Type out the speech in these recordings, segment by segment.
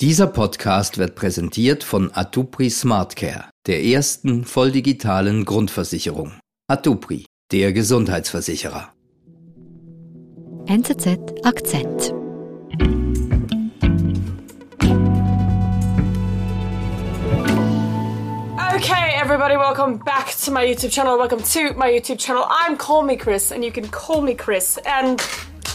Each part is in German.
Dieser Podcast wird präsentiert von Atupri Smartcare, der ersten volldigitalen Grundversicherung. Atupri, der Gesundheitsversicherer. NZZ Akzent. Okay, everybody, welcome back to my YouTube channel. Welcome to my YouTube channel. I'm Call Me Chris, and you can call me Chris. And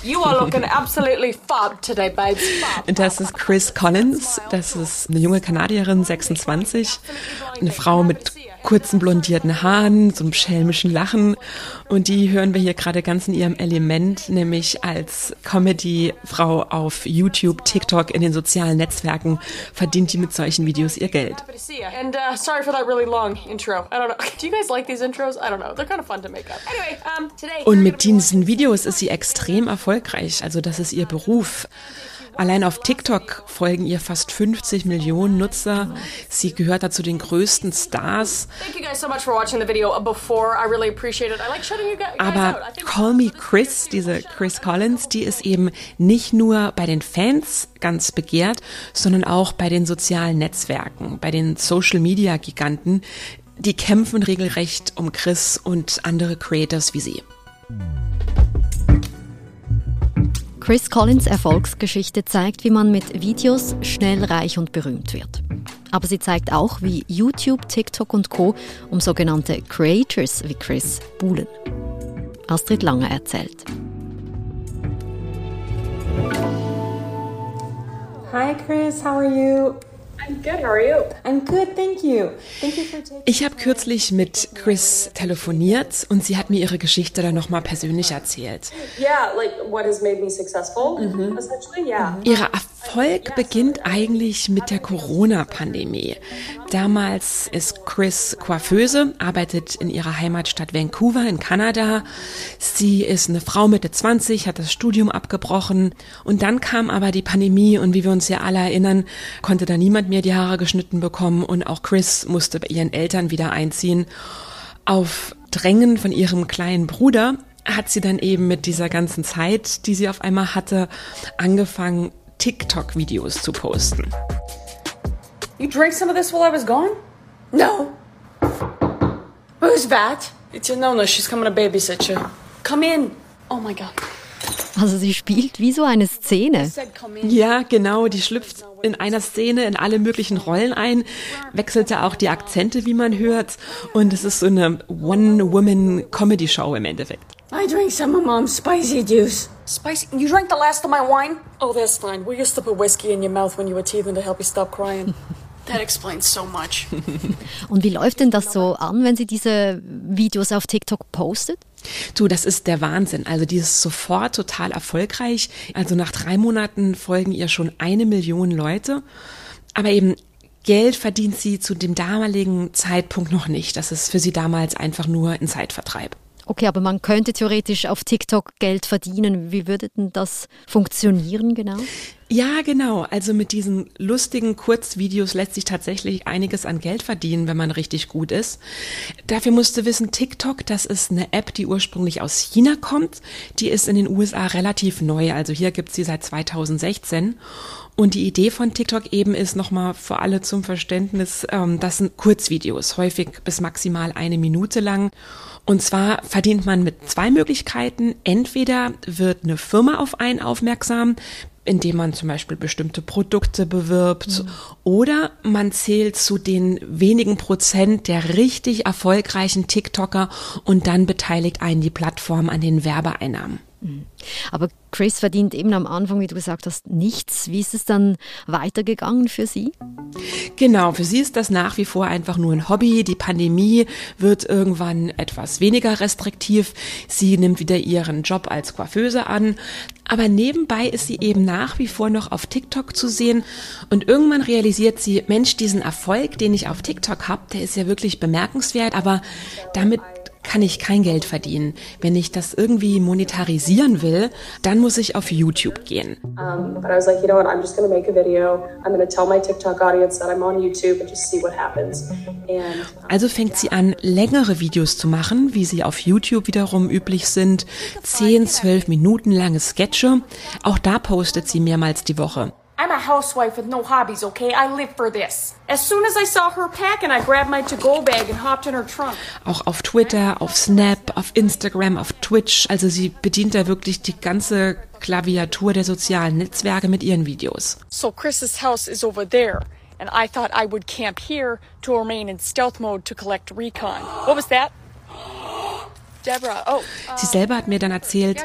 You are looking absolutely fab today, babes. Das ist Chris Collins. Das ist eine junge Kanadierin, 26. Eine Frau mit kurzen blondierten Haaren, so einem schelmischen Lachen. Und die hören wir hier gerade ganz in ihrem Element, nämlich als Comedy-Frau auf YouTube, TikTok, in den sozialen Netzwerken verdient die mit solchen Videos ihr Geld. Und mit diesen Videos ist sie extrem erfolgreich. Also das ist ihr Beruf. Allein auf TikTok folgen ihr fast 50 Millionen Nutzer. Sie gehört dazu den größten Stars. Aber Call Me Chris, diese Chris Collins, die ist eben nicht nur bei den Fans ganz begehrt, sondern auch bei den sozialen Netzwerken, bei den Social Media Giganten. Die kämpfen regelrecht um Chris und andere Creators wie sie. Chris Collins Erfolgsgeschichte zeigt, wie man mit Videos schnell reich und berühmt wird. Aber sie zeigt auch, wie YouTube, TikTok und Co. um sogenannte Creators wie Chris buhlen. Astrid Lange erzählt. Hi Chris, how are you? I'm good. How are you? I'm good, thank you. Thank you for taking ich habe kürzlich mit Chris telefoniert und sie hat mir ihre Geschichte dann nochmal persönlich erzählt. Yeah, like what has made me successful, mhm. essentially, yeah. Ihre Erfolg beginnt eigentlich mit der Corona-Pandemie. Damals ist Chris Coiffeuse, arbeitet in ihrer Heimatstadt Vancouver in Kanada. Sie ist eine Frau Mitte 20, hat das Studium abgebrochen und dann kam aber die Pandemie und wie wir uns ja alle erinnern, konnte da niemand mehr die Haare geschnitten bekommen und auch Chris musste bei ihren Eltern wieder einziehen. Auf Drängen von ihrem kleinen Bruder hat sie dann eben mit dieser ganzen Zeit, die sie auf einmal hatte, angefangen, TikTok-Videos zu posten. You drank some of this while I was gone? No. Who's that? It's your Nona. She's coming to babysit you. Come in. Oh my God. Also sie spielt wie so eine Szene. Ja, genau. Die schlüpft in einer Szene in alle möglichen Rollen ein, wechselt ja auch die Akzente, wie man hört. Und es ist so eine One-Woman-Comedy-Show im Endeffekt. I drank some of Mom's spicy juice. Spicy? You drank the last of my wine? Oh, that's fine. We used to put whiskey in your mouth when you were teething to help you stop crying. That explains so much. Und wie läuft denn das so an, wenn sie diese Videos auf TikTok postet? Du, das ist der Wahnsinn. Also die ist sofort total erfolgreich. Also nach drei Monaten folgen ihr schon eine Million Leute. Aber eben Geld verdient sie zu dem damaligen Zeitpunkt noch nicht. Das ist für sie damals einfach nur ein Zeitvertreib. Okay, aber man könnte theoretisch auf TikTok Geld verdienen. Wie würde denn das funktionieren genau? Ja, genau. Also mit diesen lustigen Kurzvideos lässt sich tatsächlich einiges an Geld verdienen, wenn man richtig gut ist. Dafür musst du wissen, TikTok, das ist eine App, die ursprünglich aus China kommt. Die ist in den USA relativ neu. Also hier gibt's sie seit 2016. Und die Idee von TikTok eben ist nochmal für alle zum Verständnis, ähm, das sind Kurzvideos, häufig bis maximal eine Minute lang. Und zwar verdient man mit zwei Möglichkeiten. Entweder wird eine Firma auf einen aufmerksam, indem man zum Beispiel bestimmte Produkte bewirbt, mhm. oder man zählt zu den wenigen Prozent der richtig erfolgreichen TikToker und dann beteiligt einen die Plattform an den Werbeeinnahmen. Mhm. Aber Chris verdient eben am Anfang, wie du gesagt hast, nichts. Wie ist es dann weitergegangen für sie? Genau, für sie ist das nach wie vor einfach nur ein Hobby. Die Pandemie wird irgendwann etwas weniger restriktiv. Sie nimmt wieder ihren Job als Coiffeuse an. Aber nebenbei ist sie eben nach wie vor noch auf TikTok zu sehen. Und irgendwann realisiert sie, Mensch, diesen Erfolg, den ich auf TikTok habe, der ist ja wirklich bemerkenswert, aber damit kann ich kein Geld verdienen. Wenn ich das irgendwie monetarisieren will, dann muss ich auf YouTube gehen. Also fängt sie an, längere Videos zu machen, wie sie auf YouTube wiederum üblich sind. 10, 12 Minuten lange Sketche. Auch da postet sie mehrmals die Woche. I'm a housewife with no hobbies, okay? I live for this. As soon as I saw her packing, I grabbed my to-go bag and hopped in her trunk. Auch auf Twitter, auf Snap, auf Instagram, auf Twitch. Also sie bedient da wirklich die ganze Klaviatur der sozialen Netzwerke mit ihren Videos. So Chris's house is over there. And I thought I would camp here to remain in stealth mode to collect recon. What was that? Deborah, oh. Sie selber hat mir dann erzählt,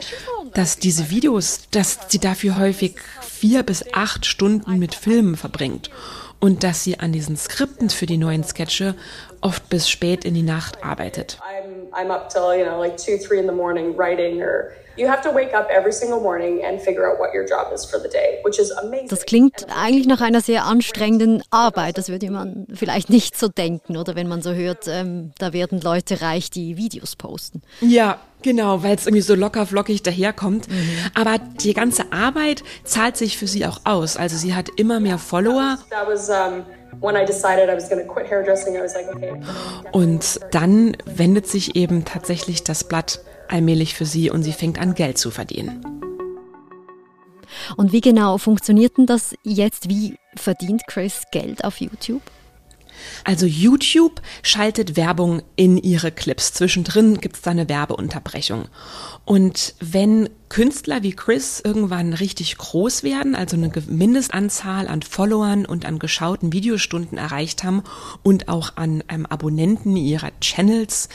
dass diese Videos, dass sie dafür häufig vier bis acht Stunden mit Filmen verbringt und dass sie an diesen Skripten für die neuen Sketche oft bis spät in die Nacht arbeitet. I'm, I'm up till, you know, like 2, 3 in the morning writing or you have to wake up every single morning and figure out what your job is for the day, which is amazing. Das klingt eigentlich nach einer sehr anstrengenden Arbeit. Das würde man vielleicht nicht so denken, oder wenn man so hört, ähm, da werden Leute reich, die Videos posten. Ja, genau, weil es irgendwie so locker flockig daherkommt. Aber die ganze Arbeit zahlt sich für sie auch aus. Also sie hat immer mehr Follower That was um, when I decided I was going to quit hairdressing. I was like, okay. und dann wendet sich eben tatsächlich das Blatt allmählich für sie und sie fängt an Geld zu verdienen. Und wie genau funktioniert denn das jetzt? Wie verdient Chris Geld auf YouTube? Also YouTube schaltet Werbung in ihre Clips. Zwischendrin gibt es da eine Werbeunterbrechung. Und wenn Künstler wie Chris irgendwann richtig groß werden, also eine Mindestanzahl an Followern und an geschauten Videostunden erreicht haben und auch an ähm, Abonnenten ihrer Channels,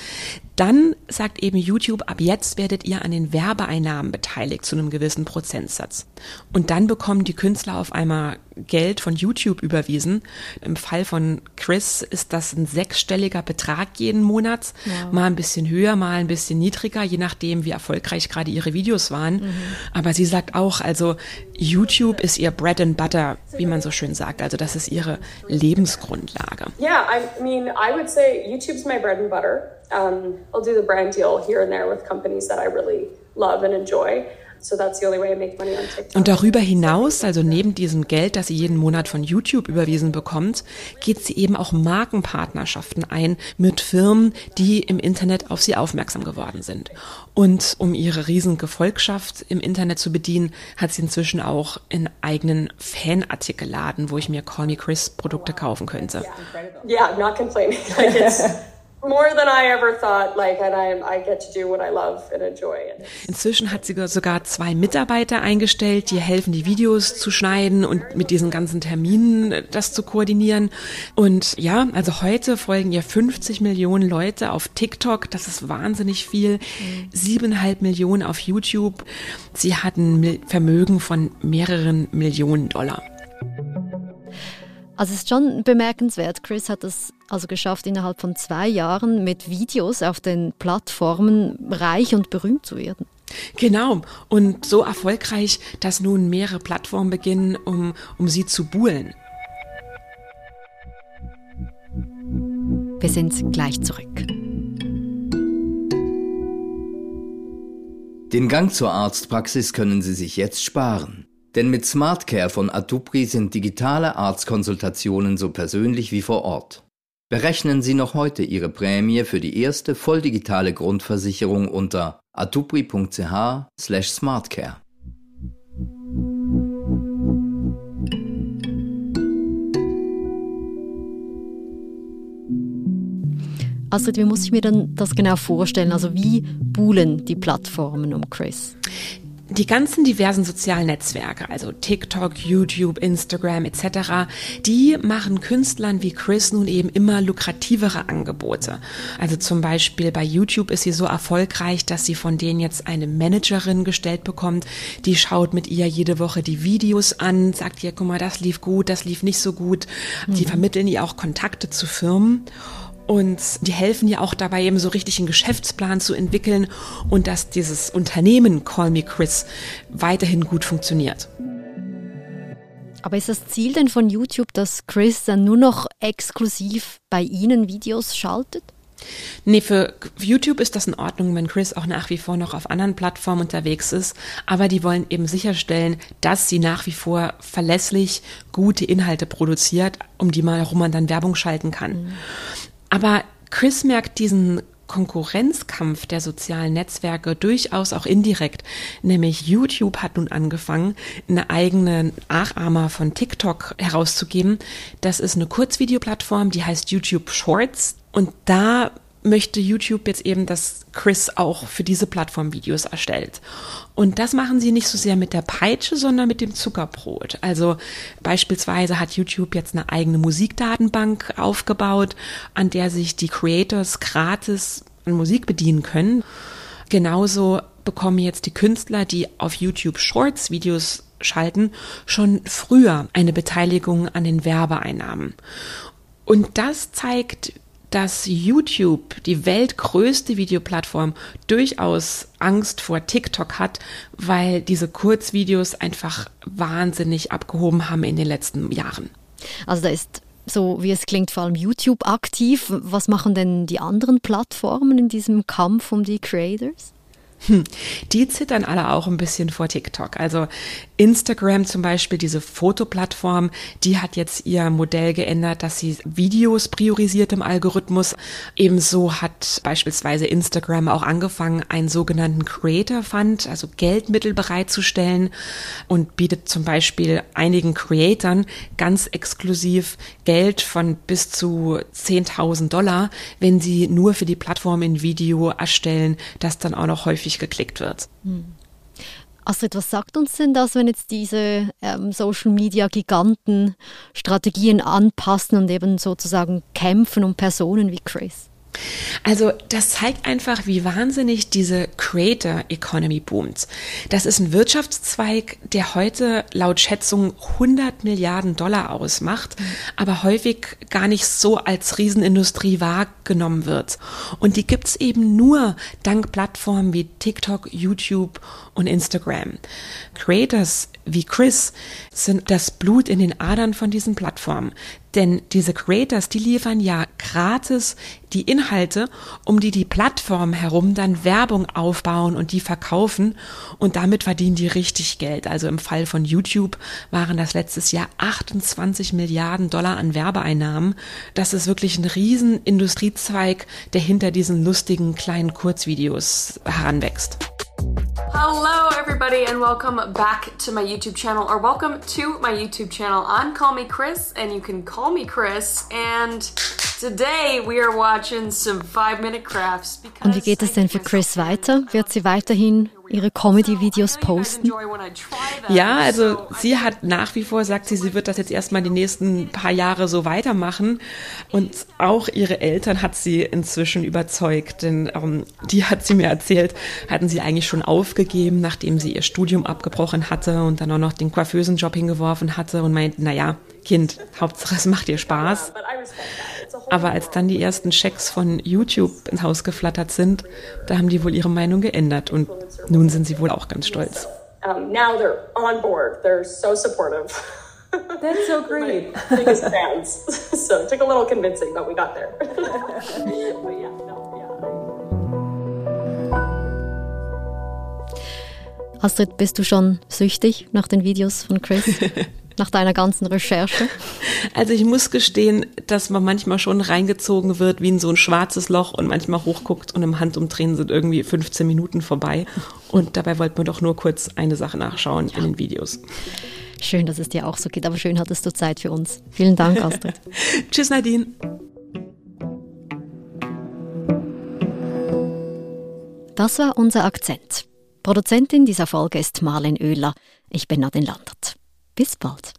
dann sagt eben YouTube, ab jetzt werdet ihr an den Werbeeinnahmen beteiligt zu einem gewissen Prozentsatz. Und dann bekommen die Künstler auf einmal Geld von YouTube überwiesen. Im Fall von Chris ist das ein sechsstelliger Betrag jeden Monat, mal ein bisschen höher, mal ein bisschen niedriger, je nachdem, wie erfolgreich gerade ihre Videos waren. Aber sie sagt auch, also YouTube ist ihr Bread and Butter, wie man so schön sagt. Also das ist ihre Lebensgrundlage. Yeah, I mean, I would say YouTube's my bread and butter. Um, I'll do the brand deal here and there with companies that I really love and enjoy. So that's the only way I make money on TikTok. Und darüber hinaus, also neben diesem Geld, das sie jeden Monat von YouTube überwiesen bekommt, geht sie eben auch Markenpartnerschaften ein mit Firmen, die im Internet auf sie aufmerksam geworden sind. Und um ihre riesen Gefolgschaft im Internet zu bedienen, hat sie inzwischen auch einen eigenen Fanartikelladen, wo ich mir Call Me Chris Produkte kaufen könnte. Yeah, not complaining. Like it's more than I ever thought. Like, and I, I get to do what I love and enjoy. Inzwischen hat sie sogar zwei Mitarbeiter eingestellt, die helfen, die Videos zu schneiden und mit diesen ganzen Terminen äh, das zu koordinieren. Und ja, also heute folgen ihr 50 Millionen Leute auf TikTok. Das ist wahnsinnig viel. Siebeneinhalb Millionen auf YouTube. Sie hat ein Vermögen von mehreren Millionen Dollar. Also es ist schon bemerkenswert. Chris hat es also geschafft, innerhalb von zwei Jahren mit Videos auf den Plattformen reich und berühmt zu werden. Genau. Und so erfolgreich, dass nun mehrere Plattformen beginnen, um, um sie zu buhlen. Wir sind gleich zurück. Den Gang zur Arztpraxis können Sie sich jetzt sparen. Denn mit SmartCare von Atupri sind digitale Arztkonsultationen so persönlich wie vor Ort. Berechnen Sie noch heute Ihre Prämie für die erste volldigitale Grundversicherung unter atupri.ch/smartcare. Astrid, wie muss ich mir denn das genau vorstellen? Also wie buhlen die Plattformen um Chris? Die ganzen diversen sozialen Netzwerke, also TikTok, YouTube, Instagram etc., die machen Künstlern wie Chris nun eben immer lukrativere Angebote. Also zum Beispiel bei YouTube ist sie so erfolgreich, dass sie von denen jetzt eine Managerin gestellt bekommt, die schaut mit ihr jede Woche die Videos an, sagt ihr, guck mal, das lief gut, das lief nicht so gut. Die vermitteln ihr auch Kontakte zu Firmen. Und die helfen ja auch dabei, eben so richtig einen Geschäftsplan zu entwickeln und dass dieses Unternehmen Call Me Chris weiterhin gut funktioniert. Aber ist das Ziel denn von YouTube, dass Chris dann nur noch exklusiv bei Ihnen Videos schaltet? Nee, für YouTube ist das in Ordnung, wenn Chris auch nach wie vor noch auf anderen Plattformen unterwegs ist. Aber die wollen eben sicherstellen, dass sie nach wie vor verlässlich gute Inhalte produziert, um die mal herum man dann Werbung schalten kann. Aber Chris merkt diesen Konkurrenzkampf der sozialen Netzwerke durchaus auch indirekt. Nämlich YouTube hat nun angefangen, eine eigene Nachahmer von TikTok herauszugeben. Das ist eine Kurzvideoplattform, die heißt YouTube Shorts. Und da möchte YouTube jetzt eben, dass Chris auch für diese Plattform Videos erstellt. Und das machen sie nicht so sehr mit der Peitsche, sondern mit dem Zuckerbrot. Also beispielsweise hat YouTube jetzt eine eigene Musikdatenbank aufgebaut, an der sich die Creators gratis an Musik bedienen können. Genauso bekommen jetzt die Künstler, die auf YouTube Shorts Videos schalten, schon früher eine Beteiligung an den Werbeeinnahmen. Und das zeigt, dass YouTube, die weltgrößte Videoplattform, durchaus Angst vor TikTok hat, weil diese Kurzvideos einfach wahnsinnig abgehoben haben in den letzten Jahren. Also da ist so wie es klingt, vor allem YouTube aktiv. Was machen denn die anderen Plattformen in diesem Kampf um die Creators? Hm. Die zittern alle auch ein bisschen vor TikTok. Also Instagram zum Beispiel, diese Fotoplattform, die hat jetzt ihr Modell geändert, dass sie Videos priorisiert im Algorithmus. Ebenso hat beispielsweise Instagram auch angefangen, einen sogenannten Creator Fund, also Geldmittel bereitzustellen und bietet zum Beispiel einigen Creatoren ganz exklusiv Geld von bis zu 10.000 Dollar, wenn sie nur für die Plattform ein Video erstellen, das dann auch noch häufig geklickt wird. Hm. Astrid, was sagt uns denn das, wenn jetzt diese ähm, Social-Media-Giganten Strategien anpassen und eben sozusagen kämpfen um Personen wie Chris? Also das zeigt einfach, wie wahnsinnig diese Creator Economy boomt. Das ist ein Wirtschaftszweig, der heute laut Schätzung 100 Milliarden Dollar ausmacht, aber häufig gar nicht so als Riesenindustrie wahrgenommen wird. Und die gibt's eben nur dank Plattformen wie TikTok, YouTube und Instagram. Creators wie Chris sind das Blut in den Adern von diesen Plattformen. Denn diese Creators, die liefern ja gratis die Inhalte, um die die Plattform herum dann Werbung aufbauen und die verkaufen und damit verdienen die richtig Geld. Also im Fall von YouTube waren das letztes Jahr 28 Milliarden Dollar an Werbeeinnahmen. Das ist wirklich ein riesen Industriezweig, der hinter diesen lustigen kleinen Kurzvideos heranwächst. Hello, everybody, and welcome back to my YouTube channel, or welcome to my YouTube channel. I'm Call Me Chris, and you can call me Chris. And today we are watching some five-minute crafts. Und wie geht es denn für Chris weiter? Wird sie weiterhin ihre Comedy-Videos posten? Ja, also sie hat nach wie vor, sagt sie, sie wird das jetzt erstmal die nächsten paar Jahre so weitermachen. Und auch ihre Eltern hat sie inzwischen überzeugt, denn ähm, die hat sie mir erzählt, hatten sie eigentlich schon aufgegeben, nachdem sie ihr Studium abgebrochen hatte und dann auch noch den Coiffeusenjob hingeworfen hatte und meint, naja, Kind, Hauptsache es macht dir Spaß. Aber als dann die ersten Checks von YouTube ins Haus geflattert sind, da haben die wohl ihre Meinung geändert und nun sind sie wohl auch ganz stolz. Um, now they're on board. They're so supportive. That's so great. biggest fans. so it took a little convincing, but we got there. but yeah, no, yeah. Astrid, bist du schon süchtig nach den Videos von Chris? Nach deiner ganzen Recherche? Also ich muss gestehen, dass man manchmal schon reingezogen wird wie in so ein schwarzes Loch und manchmal hochguckt und im Handumdrehen sind irgendwie 15 Minuten vorbei. Und dabei wollten wir doch nur kurz eine Sache nachschauen ja. in den Videos. Schön, dass es dir auch so geht, aber schön hattest du Zeit für uns. Vielen Dank, Astrid. Tschüss, Nadine. Das war unser Akzent. Produzentin dieser Folge ist Marlen Oehler. Ich bin Nadine Landert. Bis bald.